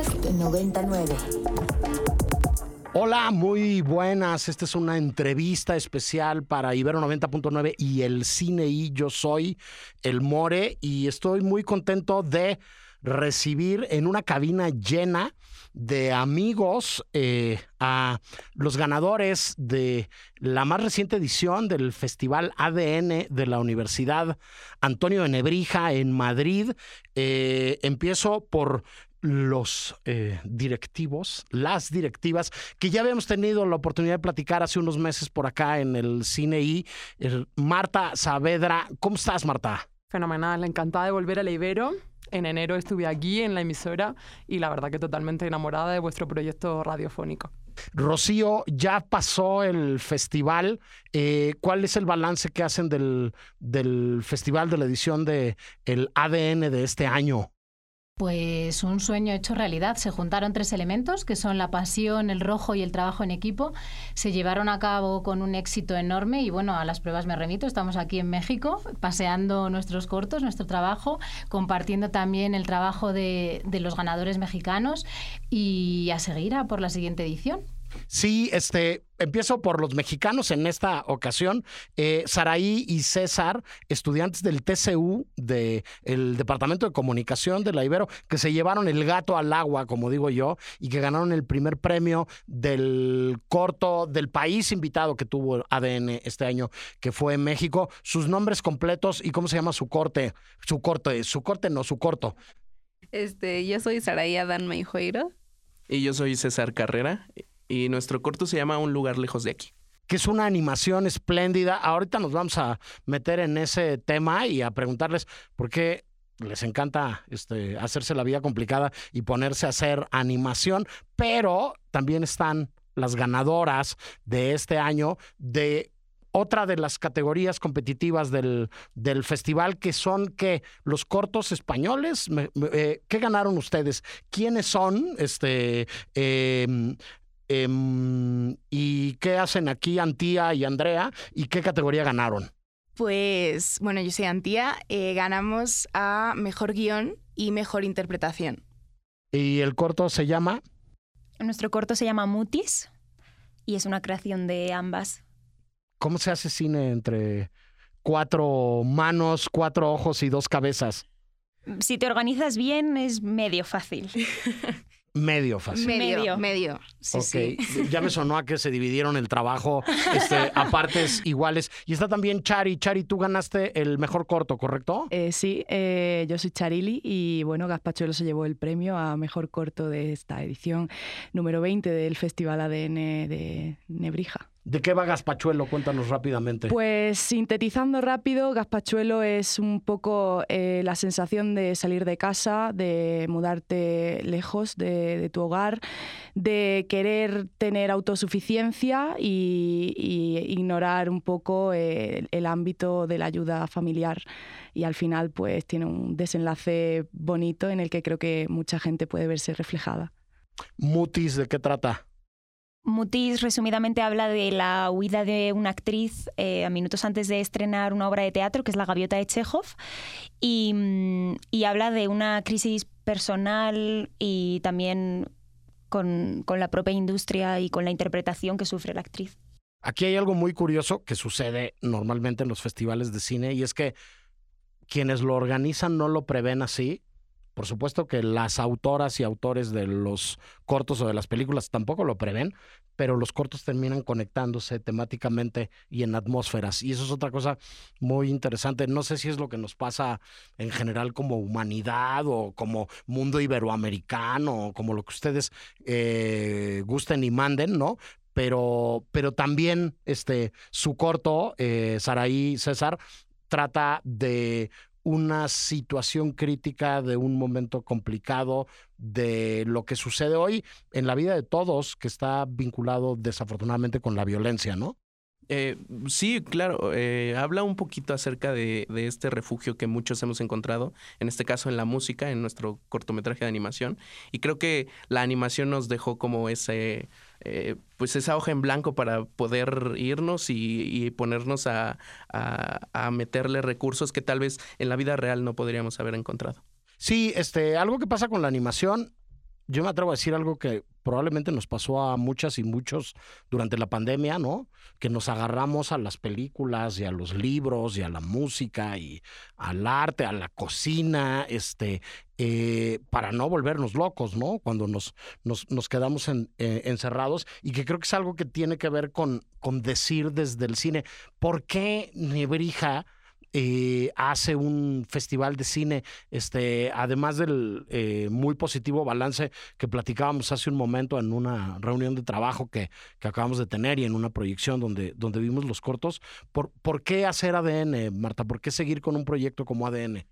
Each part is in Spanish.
Podcast 99. Hola, muy buenas. Esta es una entrevista especial para Ibero 90.9 y el Cine y yo soy el More y estoy muy contento de recibir en una cabina llena de amigos eh, a los ganadores de la más reciente edición del Festival ADN de la Universidad Antonio de Nebrija en Madrid. Eh, empiezo por los eh, directivos, las directivas, que ya habíamos tenido la oportunidad de platicar hace unos meses por acá en el cine y Marta Saavedra. ¿Cómo estás, Marta? Fenomenal, encantada de volver a la Ibero. En enero estuve aquí en la emisora y la verdad que totalmente enamorada de vuestro proyecto radiofónico. Rocío, ya pasó el festival. Eh, ¿Cuál es el balance que hacen del, del festival de la edición de el ADN de este año? Pues un sueño hecho realidad. Se juntaron tres elementos, que son la pasión, el rojo y el trabajo en equipo. Se llevaron a cabo con un éxito enorme y bueno, a las pruebas me remito. Estamos aquí en México paseando nuestros cortos, nuestro trabajo, compartiendo también el trabajo de, de los ganadores mexicanos y a seguir a por la siguiente edición. Sí, este, empiezo por los mexicanos en esta ocasión. Eh, Saraí y César, estudiantes del TCU, del Departamento de Comunicación de la Ibero, que se llevaron el gato al agua, como digo yo, y que ganaron el primer premio del corto del país invitado que tuvo ADN este año, que fue en México. Sus nombres completos y cómo se llama su corte, su corte, su corte no, su corto. Este, yo soy Saraí Adán Meijueiro. Y yo soy César Carrera y nuestro corto se llama Un lugar lejos de aquí que es una animación espléndida. Ahorita nos vamos a meter en ese tema y a preguntarles por qué les encanta este, hacerse la vida complicada y ponerse a hacer animación, pero también están las ganadoras de este año de otra de las categorías competitivas del, del festival, que son que los cortos españoles. Eh, ¿Qué ganaron ustedes? ¿Quiénes son? Este, em, Em, ¿Y qué hacen aquí Antía y Andrea? ¿Y qué categoría ganaron? Pues, bueno, yo soy Antía. Eh, ganamos a Mejor Guión y Mejor Interpretación. ¿Y el corto se llama? Nuestro corto se llama Mutis y es una creación de ambas. ¿Cómo se hace cine entre cuatro manos, cuatro ojos y dos cabezas? Si te organizas bien, es medio fácil. Medio fácil. Medio, medio. Sí, Ya me sonó a que se dividieron el trabajo este, a partes iguales. Y está también Chari. Chari, tú ganaste el mejor corto, ¿correcto? Eh, sí, eh, yo soy Charili y bueno, Gaspachuelo se llevó el premio a mejor corto de esta edición número 20 del Festival ADN de Nebrija. ¿De qué va Gaspachuelo? Cuéntanos rápidamente. Pues sintetizando rápido, Gaspachuelo es un poco eh, la sensación de salir de casa, de mudarte lejos de, tu hogar, de querer tener autosuficiencia y, ignorar un poco eh, el ámbito de la ayuda familiar. Y al final, pues tiene un desenlace bonito en el que creo que mucha gente puede verse reflejada. Mutis, ¿de qué trata? Mutis resumidamente habla de la huida de una actriz eh, a minutos antes de estrenar una obra de teatro que es La Gaviota de Chekhov y, mm, y habla de una crisis personal y también con, con, la propia industria y con la interpretación que sufre la actriz. Aquí hay algo muy curioso que sucede normalmente en los festivales de cine y es que quienes lo organizan no lo prevén así por supuesto que las autoras y autores de los cortos o de las películas tampoco lo prevén, pero los cortos terminan conectándose temáticamente y en atmósferas. Y eso es otra cosa muy interesante. No sé si es lo que nos pasa en general como humanidad o como mundo iberoamericano, o como lo que ustedes eh, gusten y manden, ¿no? Pero, pero también este, su corto, eh, Saraí César, trata de una situación crítica, de un momento complicado, de lo que sucede hoy en la vida de todos, que está vinculado desafortunadamente con la violencia, ¿no? Eh, sí, claro, eh, habla un poquito acerca de, de, este refugio que muchos hemos encontrado, en este caso en la música, en nuestro cortometraje de animación, y creo que la animación nos dejó como ese eh, pues esa hoja en blanco para poder irnos y, ponernos a, meterle recursos que tal vez en la vida real no podríamos haber encontrado. Sí, este, algo que pasa con la animación, yo me atrevo a decir algo que probablemente nos pasó a muchas y muchos durante la pandemia, ¿no? Que nos agarramos a las películas y a los libros y a la música y al arte, a la cocina, este, eh, para no volvernos locos, ¿no? Cuando nos, nos, nos quedamos eh, encerrados y que creo que es algo que tiene que ver con, con decir desde el cine, ¿por qué Nebrija? Hace un festival de cine, este, además del eh, muy positivo balance que platicábamos hace un momento en una reunión de trabajo que, que acabamos de tener y en una proyección donde, donde vimos los cortos. ¿Por, ¿Por qué hacer ADN, Marta? ¿Por qué seguir con un proyecto como ADN?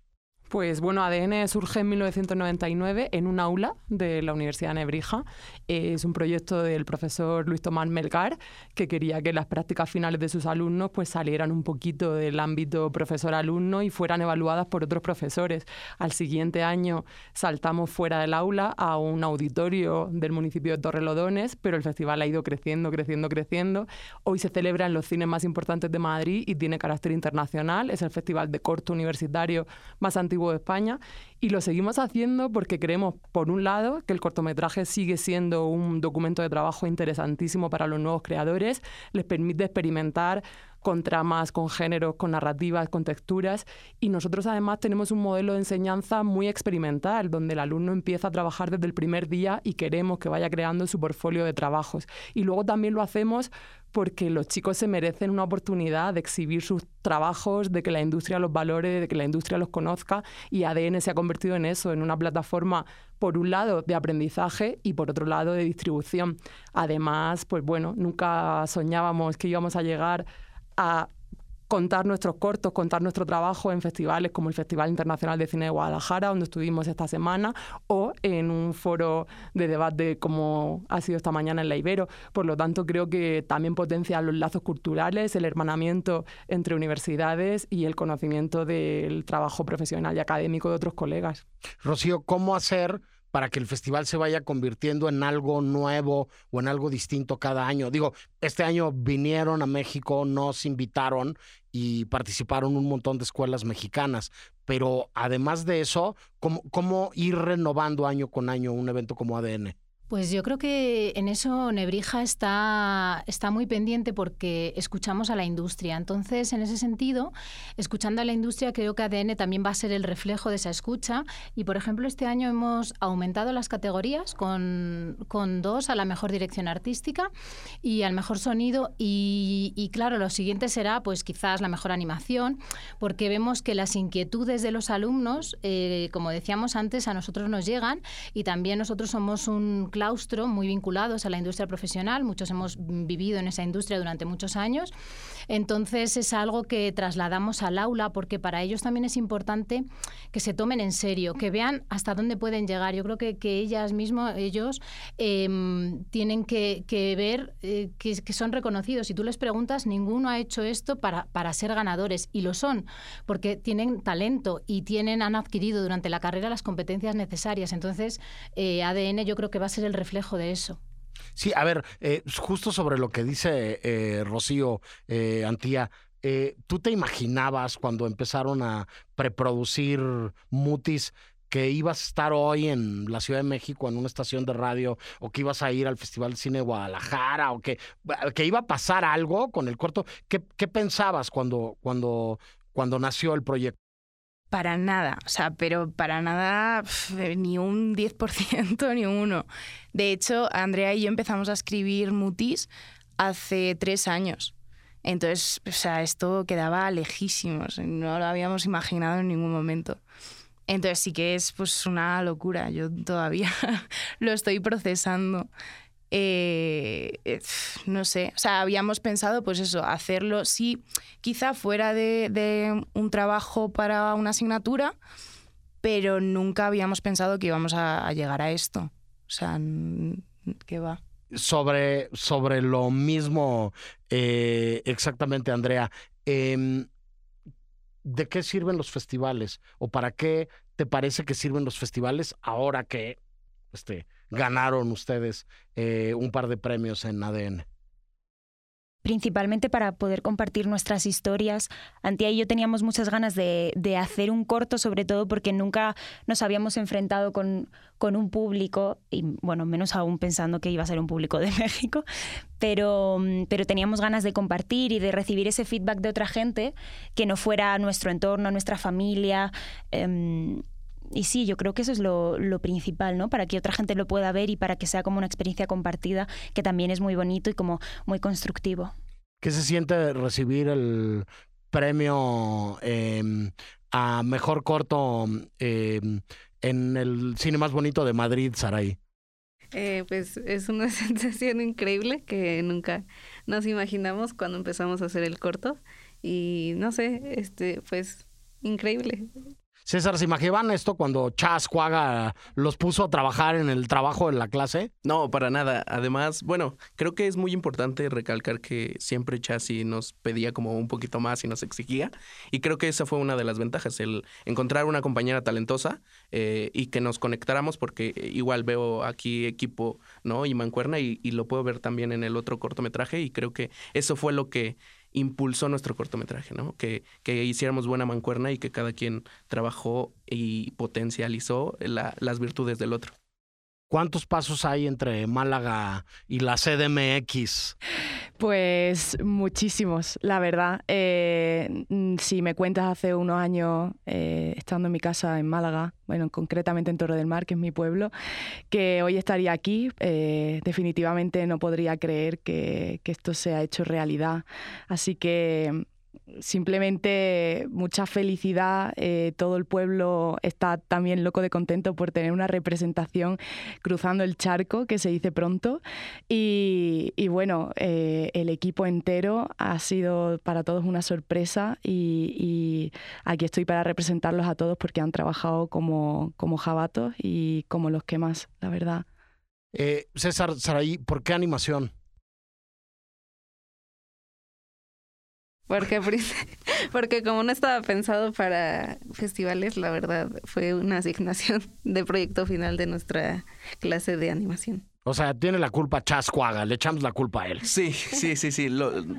Pues bueno, ADN surge en 1999 en un aula de la Universidad de Nebrija. Es un proyecto del profesor Luis Tomás Melgar que quería que las prácticas finales de sus alumnos pues salieran un poquito del ámbito profesor-alumno y fueran evaluadas por otros profesores. Al siguiente año saltamos fuera del aula a un auditorio del municipio de Torrelodones, pero el festival ha ido creciendo, creciendo, creciendo. Hoy se celebra en los cines más importantes de Madrid y tiene carácter internacional. Es el festival de corto universitario más antiguo de España y lo seguimos haciendo porque creemos, por un lado, que el cortometraje sigue siendo un documento de trabajo interesantísimo para los nuevos creadores, les permite experimentar con tramas, con géneros, con narrativas, con texturas. Y nosotros además tenemos un modelo de enseñanza muy experimental, donde el alumno empieza a trabajar desde el primer día y queremos que vaya creando su portfolio de trabajos. Y luego también lo hacemos porque los chicos se merecen una oportunidad de exhibir sus trabajos, de que la industria los valore, de que la industria los conozca y ADN se ha convertido en eso, en una plataforma por un lado de aprendizaje y por otro lado de distribución. Además, pues bueno, nunca soñábamos que íbamos a llegar a contar nuestros cortos, contar nuestro trabajo en festivales como el Festival Internacional de Cine de Guadalajara, donde estuvimos esta semana, o en un foro de debate como ha sido esta mañana en la Ibero. Por lo tanto, creo que también potencia los lazos culturales, el hermanamiento entre universidades y el conocimiento del trabajo profesional y académico de otros colegas. Rocío, ¿cómo hacer para que el festival se vaya convirtiendo en algo nuevo o en algo distinto cada año. Digo, este año vinieron a México, nos invitaron y participaron un montón de escuelas mexicanas, pero además de eso, ¿cómo, cómo ir renovando año con año un evento como ADN? Pues yo creo que en eso Nebrija está, está muy pendiente porque escuchamos a la industria. Entonces, en ese sentido, escuchando a la industria, creo que ADN también va a ser el reflejo de esa escucha. Y, por ejemplo, este año hemos aumentado las categorías con, con dos a la mejor dirección artística y al mejor sonido. Y, claro, lo siguiente será, pues quizás la mejor animación, porque vemos que las inquietudes de los alumnos, eh, como decíamos antes, a nosotros nos llegan y también nosotros somos un claustro muy vinculados a la industria profesional, muchos hemos vivido en esa industria durante muchos años, entonces es algo que trasladamos al aula porque para ellos también es importante que se tomen en serio, que vean hasta dónde pueden llegar. Yo creo que, que ellas mismos, ellos em, tienen que, ver eh, que, son reconocidos. Si tú les preguntas, ninguno ha hecho esto para, para ser ganadores y lo son, porque tienen talento y tienen, han adquirido durante la carrera las competencias necesarias. Entonces, eh, ADN yo creo que va a ser el reflejo de eso. Sí, a ver, eh, justo sobre lo que dice eh, Rocío eh, Antía, ¿tú te imaginabas cuando empezaron a preproducir Mutis que ibas a estar hoy en la Ciudad de México en una estación de radio o que ibas a ir al Festival de Cine Guadalajara o que, que iba a pasar algo con el corto? ¿Qué, qué pensabas cuando, cuando, cuando nació el proyecto? Para nada, o sea, pero para nada ni un 10% ni uno. De hecho, Andrea y yo empezamos a escribir Mutis hace tres años. Entonces, o sea, esto quedaba lejísimos, no lo habíamos imaginado en ningún momento. Entonces sí que es pues una locura, yo todavía lo estoy procesando. Eh, eh, no sé, o sea, habíamos pensado, pues eso, hacerlo, sí, quizá fuera de, un trabajo para una asignatura, pero nunca habíamos pensado que íbamos a, llegar a esto. O sea, ¿qué va? Sobre, sobre lo mismo, eh, exactamente, Andrea. Em, ¿De qué sirven los festivales? ¿O para qué te parece que sirven los festivales ahora que este, ganaron ustedes eh, un par de premios en ADN? principalmente para poder compartir nuestras historias. Antía y yo teníamos muchas ganas de, hacer un corto, sobre todo porque nunca nos habíamos enfrentado con, con, un público, y bueno, menos aún pensando que iba a ser un público de México, pero, pero teníamos ganas de compartir y de recibir ese feedback de otra gente que no fuera nuestro entorno, nuestra familia. Em, y sí, yo creo que eso es lo, lo, principal, ¿no? Para que otra gente lo pueda ver y para que sea como una experiencia compartida, que también es muy bonito y como muy constructivo. ¿Qué se siente recibir el premio em, a mejor corto em, en el cine más bonito de Madrid, Saray? Eh, pues es una sensación increíble que nunca nos imaginamos cuando empezamos a hacer el corto y no sé, este, pues increíble. César, ¿se imaginaban esto cuando Chas Cuaga los puso a trabajar en el trabajo en la clase? No, para nada. Además, bueno, creo que es muy importante recalcar que siempre Chasi nos pedía como un poquito más y nos exigía. Y creo que esa fue una de las ventajas, el encontrar una compañera talentosa eh, y que nos conectáramos, porque igual veo aquí equipo, ¿no? Y mancuerna y lo puedo ver también en el otro cortometraje y creo que eso fue lo que impulsó nuestro cortometraje, ¿no? Que, que hiciéramos buena mancuerna y que cada quien trabajó y potencializó las virtudes del otro. ¿Cuántos pasos hay entre Málaga y la CDMX? Pues muchísimos, la verdad. Eh, si me cuentas hace unos años, eh, estando en mi casa en Málaga, bueno, concretamente en Torre del Mar, que es mi pueblo, que hoy estaría aquí, eh, definitivamente no podría creer que, que esto se ha hecho realidad. Así que simplemente mucha felicidad. Eh, todo el pueblo está también loco de contento por tener una representación cruzando el charco, que se dice pronto. Y, bueno, eh, el equipo entero ha sido para todos una sorpresa y, aquí estoy para representarlos a todos porque han trabajado como, como jabatos y como los que más, la verdad. Eh, César Saraí, ¿por qué animación? Porque, porque como no estaba pensado para festivales, la verdad fue una asignación de proyecto final de nuestra clase de animación. O sea, tiene la culpa Chascuaga, le echamos la culpa a él. Sí, sí, sí, sí.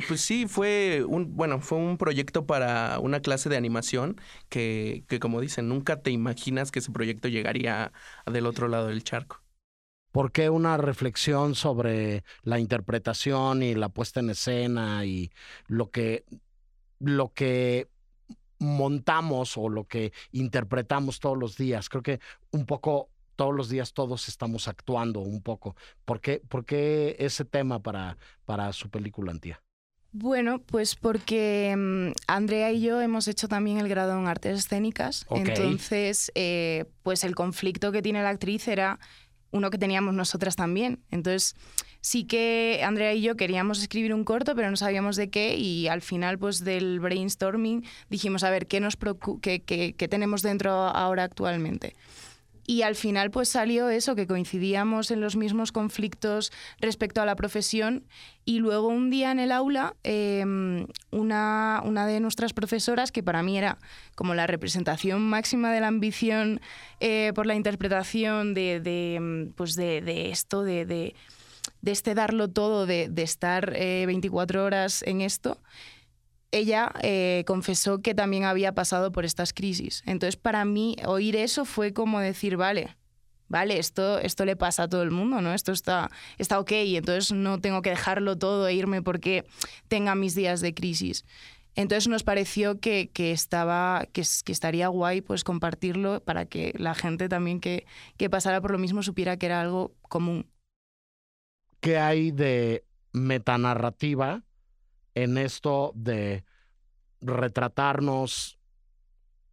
pues sí, fue un, bueno, fue un proyecto para una clase de animación que, que, como dicen, nunca te imaginas que ese proyecto llegaría del otro lado del charco. ¿Por qué una reflexión sobre la interpretación y la puesta en escena y lo que, lo que montamos o lo que interpretamos todos los días? Creo que un poco todos los días todos estamos actuando un poco. ¿Por qué, por qué ese tema para, para su película Antía? Bueno, pues porque mm, Andrea y yo hemos hecho también el grado en artes escénicas. Entonces, eh, pues el conflicto que tiene la actriz era uno que teníamos nosotras también. Entonces, sí que Andrea y yo queríamos escribir un corto, pero no sabíamos de qué y al final pues del brainstorming dijimos, a ver, ¿qué, nos qué, qué tenemos dentro ahora actualmente? Y al final pues salió eso, que coincidíamos en los mismos conflictos respecto a la profesión. Y luego un día en el aula, em, una, una, de nuestras profesoras, que para mí era como la representación máxima de la ambición eh, por la interpretación de, de em, pues de, de esto, de, este darlo todo, de, estar 24 eh, horas en esto, ella eh, confesó que también había pasado por estas crisis. Entonces, para mí, oír eso fue como decir, vale, vale, esto, esto le pasa a todo el mundo, ¿no? Esto está, está ok, entonces no tengo que dejarlo todo e irme porque tenga mis días de crisis. Entonces nos pareció que, que estaba, que, que, estaría guay pues compartirlo para que la gente también que, que pasara por lo mismo supiera que era algo común. ¿Qué hay de metanarrativa en esto de retratarnos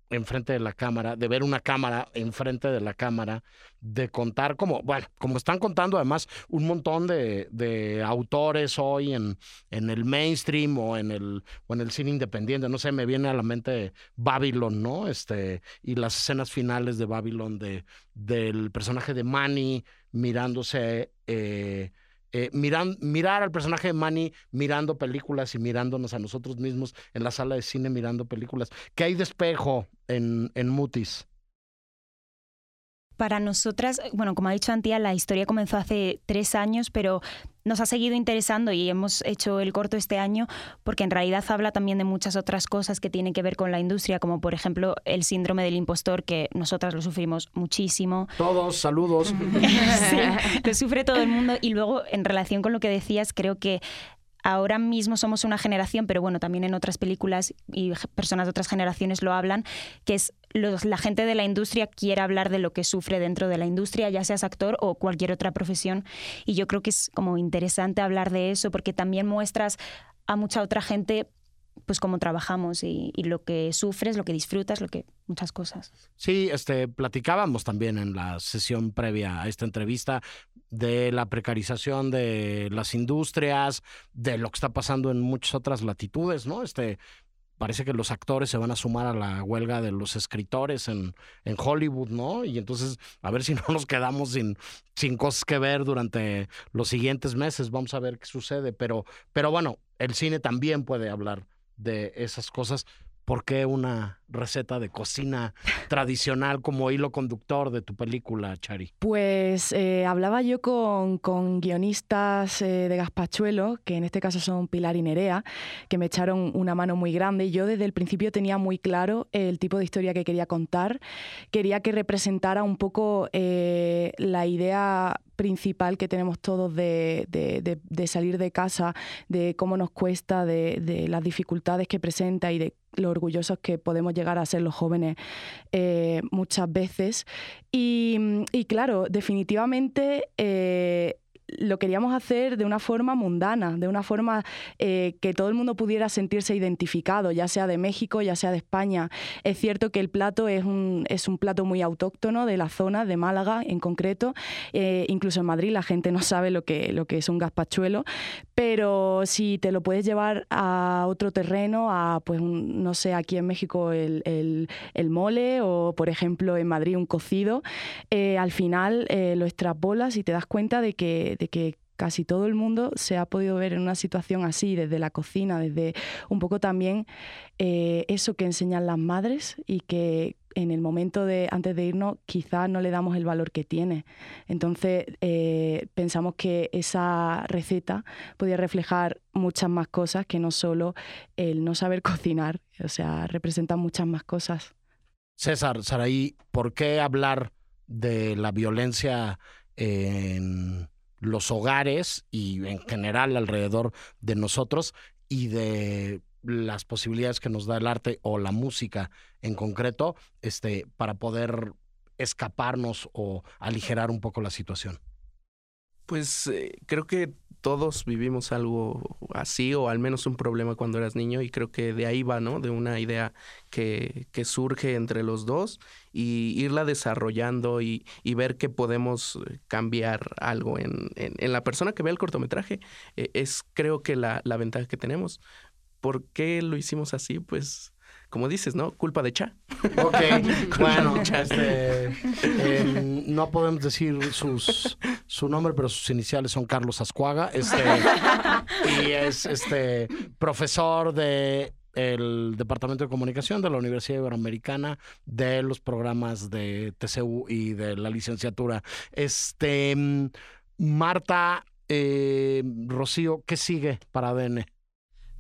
enfrente de la cámara, de ver una cámara enfrente de la cámara, de contar como, bueno, como están contando además un montón de, de autores hoy en, en, el mainstream o en el, o en el cine independiente, no sé, me viene a la mente Babylon, ¿no? Este, y las escenas finales de Babylon de, del personaje de Manny mirándose eh, eh, mirar al personaje de Manny mirando películas y mirándonos a nosotros mismos en la sala de cine mirando películas. ¿Qué hay de espejo en, en Mutis? Para nosotras, bueno, como ha dicho Antía, la historia comenzó hace tres años, pero nos ha seguido interesando y hemos hecho el corto este año porque en realidad habla también de muchas otras cosas que tienen que ver con la industria, como por ejemplo el síndrome del impostor, que nosotras lo sufrimos muchísimo. Todos, saludos. sí, lo sufre todo el mundo. Y luego, en relación con lo que decías, creo que ahora mismo somos una generación, pero bueno, también en otras películas y personas de otras generaciones lo hablan, que es la gente de la industria quiere hablar de lo que sufre dentro de la industria, ya seas actor o cualquier otra profesión. Y yo creo que es como interesante hablar de eso porque también muestras a mucha otra gente pues cómo trabajamos y, lo que sufres, lo que disfrutas, lo que muchas cosas. Sí, este platicábamos también en la sesión previa a esta entrevista de la precarización de las industrias, de lo que está pasando en muchas otras latitudes, ¿no? Este parece que los actores se van a sumar a la huelga de los escritores en, en Hollywood, ¿no? Y entonces, a ver si no nos quedamos sin, sin cosas que ver durante los siguientes meses. Vamos a ver qué sucede. Pero, pero bueno, el cine también puede hablar de esas cosas. ¿Por qué una receta de cocina tradicional como hilo conductor de tu película, Chari? Pues eh, hablaba yo con, con guionistas eh, de Gaspachuelo, que en este caso son Pilar y Nerea, que me echaron una mano muy grande. Y yo desde el principio tenía muy claro el tipo de historia que quería contar. Quería que representara un poco eh, la idea principal que tenemos todos de, de, salir de casa, de cómo nos cuesta, de, las dificultades que presenta y de lo orgullosos que podemos llegar a ser los jóvenes eh, muchas veces. Y, claro, definitivamente eh, lo queríamos hacer de una forma mundana, de una forma eh, que todo el mundo pudiera sentirse identificado, ya sea de México, ya sea de España. Es cierto que el plato es un, es un plato muy autóctono de la zona, de Málaga en concreto. Eh, incluso en Madrid la gente no sabe lo que, lo que es un gazpachuelo, pero si te lo puedes llevar a otro terreno, a, pues, no sé, aquí en México el, mole o, por ejemplo, en Madrid un cocido, eh, al final lo extrapolas y te das cuenta de que de que casi todo el mundo se ha podido ver en una situación así, desde la cocina, desde un poco también eh, eso que enseñan las madres y que en el momento de antes de irnos quizás no le damos el valor que tiene. Entonces eh, pensamos que esa receta podía reflejar muchas más cosas que no solo el no saber cocinar, o sea, representa muchas más cosas. César, Saraí, ¿por qué hablar de la violencia en los hogares y en general alrededor de nosotros y de las posibilidades que nos da el arte o la música en concreto este, para poder escaparnos o aligerar un poco la situación. Pues eh, creo que todos vivimos algo así o al menos un problema cuando eras niño y creo que de ahí va, ¿no? De una idea que, que surge entre los dos y irla desarrollando y, y ver que podemos cambiar algo en, en, la persona que ve el cortometraje. Eh, es creo que la, la ventaja que tenemos. ¿Por qué lo hicimos así? Pues como dices, ¿no? Culpa de Cha. Ok, bueno, este, em, no podemos decir sus, su nombre, pero sus iniciales son Carlos Ascuaga. Este, y es este profesor de el Departamento de Comunicación de la Universidad Iberoamericana de los programas de TCU y de la licenciatura. Este, Marta, eh, Rocío, ¿qué sigue para ADN?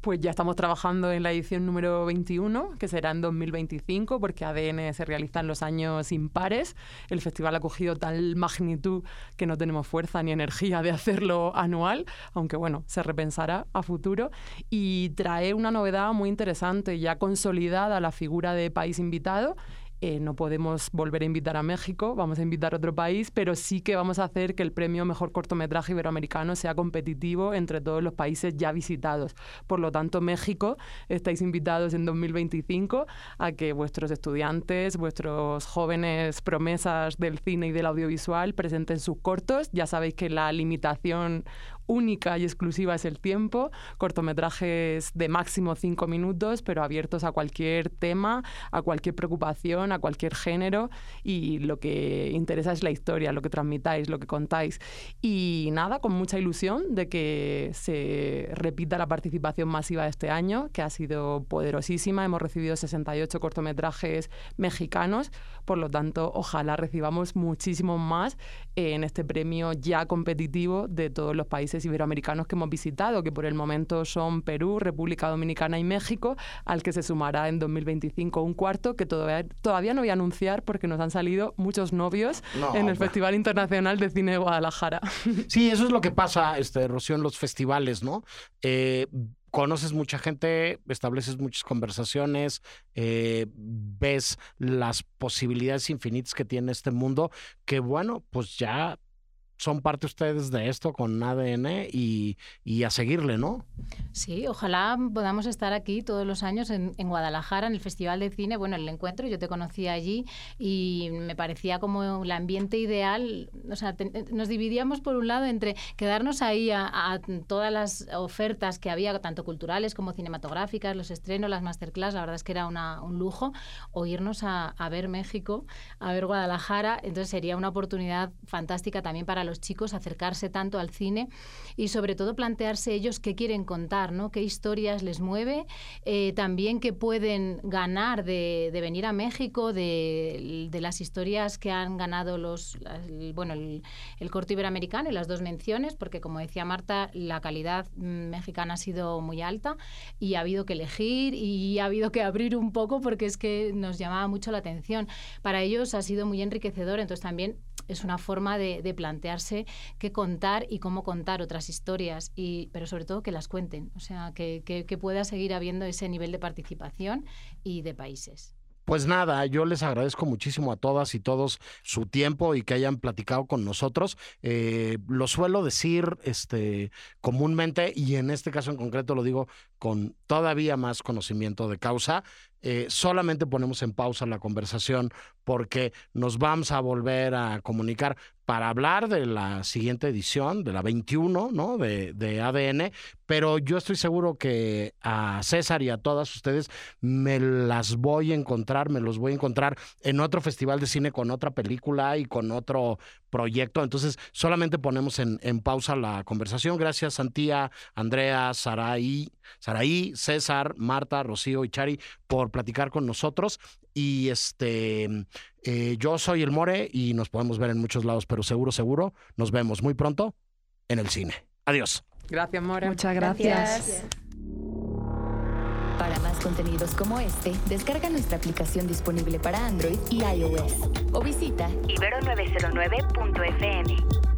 Pues ya estamos trabajando en la edición número 21, que será en 2025, porque ADN se realiza en los años impares. El festival ha cogido tal magnitud que no tenemos fuerza ni energía de hacerlo anual, aunque bueno, se repensará a futuro. Y trae una novedad muy interesante, ya consolidada la figura de país invitado eh, no podemos volver a invitar a México, vamos a invitar a otro país, pero sí que vamos a hacer que el premio Mejor Cortometraje Iberoamericano sea competitivo entre todos los países ya visitados. Por lo tanto, México, estáis invitados en 2025 a que vuestros estudiantes, vuestros jóvenes promesas del cine y del audiovisual presenten sus cortos. Ya sabéis que la limitación única y exclusiva es el tiempo, cortometrajes de máximo cinco minutos, pero abiertos a cualquier tema, a cualquier preocupación, a cualquier género y lo que interesa es la historia, lo que transmitáis, lo que contáis. Y nada, con mucha ilusión de que se repita la participación masiva de este año, que ha sido poderosísima. Hemos recibido 68 cortometrajes mexicanos, por lo tanto, ojalá recibamos muchísimos más en este premio ya competitivo de todos los países iberoamericanos que hemos visitado, que por el momento son Perú, República Dominicana y México, al que se sumará en 2025 un cuarto que todavía, todavía no voy a anunciar porque nos han salido muchos novios en el Festival Internacional de Cine de Guadalajara. Sí, eso es lo que pasa, este, Rocío, en los festivales, ¿no? Eh, conoces mucha gente, estableces muchas conversaciones, eh, ves las posibilidades infinitas que tiene este mundo, que bueno, pues ya son parte ustedes de esto con ADN y, y, a seguirle, ¿no? Sí, ojalá podamos estar aquí todos los años en, en, Guadalajara, en el Festival de Cine, bueno, el encuentro, yo te conocí allí y me parecía como el ambiente ideal, o sea, te, nos dividíamos por un lado entre quedarnos ahí a, a, todas las ofertas que había, tanto culturales como cinematográficas, los estrenos, las masterclass, la verdad es que era una, un lujo, o irnos a, a ver México, a ver Guadalajara, entonces sería una oportunidad fantástica también para los chicos acercarse tanto al cine y sobre todo plantearse ellos qué quieren contar, ¿no? qué historias les mueve, eh, también qué pueden ganar de, venir a México, de, las historias que han ganado los, bueno, el, el, corto iberoamericano y las dos menciones, porque como decía Marta, la calidad mexicana ha sido muy alta y ha habido que elegir y ha habido que abrir un poco porque es que nos llamaba mucho la atención. Para ellos ha sido muy enriquecedor, entonces también es una forma de, plantearse qué contar y cómo contar otras historias, y, pero sobre todo que las cuenten, o sea, que, que, que pueda seguir habiendo ese nivel de participación y de países. Pues nada, yo les agradezco muchísimo a todas y todos su tiempo y que hayan platicado con nosotros. Eh, lo suelo decir este, comúnmente y en este caso en concreto lo digo con todavía más conocimiento de causa. Eh, solamente ponemos en pausa la conversación porque nos vamos a volver a comunicar para hablar de la siguiente edición, de la 21, ¿no? De, de, ADN, pero yo estoy seguro que a César y a todas ustedes me las voy a encontrar, me los voy a encontrar en otro festival de cine con otra película y con otro proyecto. Entonces, solamente ponemos en, en pausa la conversación. Gracias, Santía, Andrea, Saraí, Saraí, César, Marta, Rocío y Chari por platicar con nosotros. Y este, eh, yo soy el More y nos podemos ver en muchos lados, pero seguro, seguro, nos vemos muy pronto en el cine. Adiós. Gracias, More. Muchas gracias. gracias. Para más contenidos como este, descarga nuestra aplicación disponible para Android y iOS o visita ibero909.fm.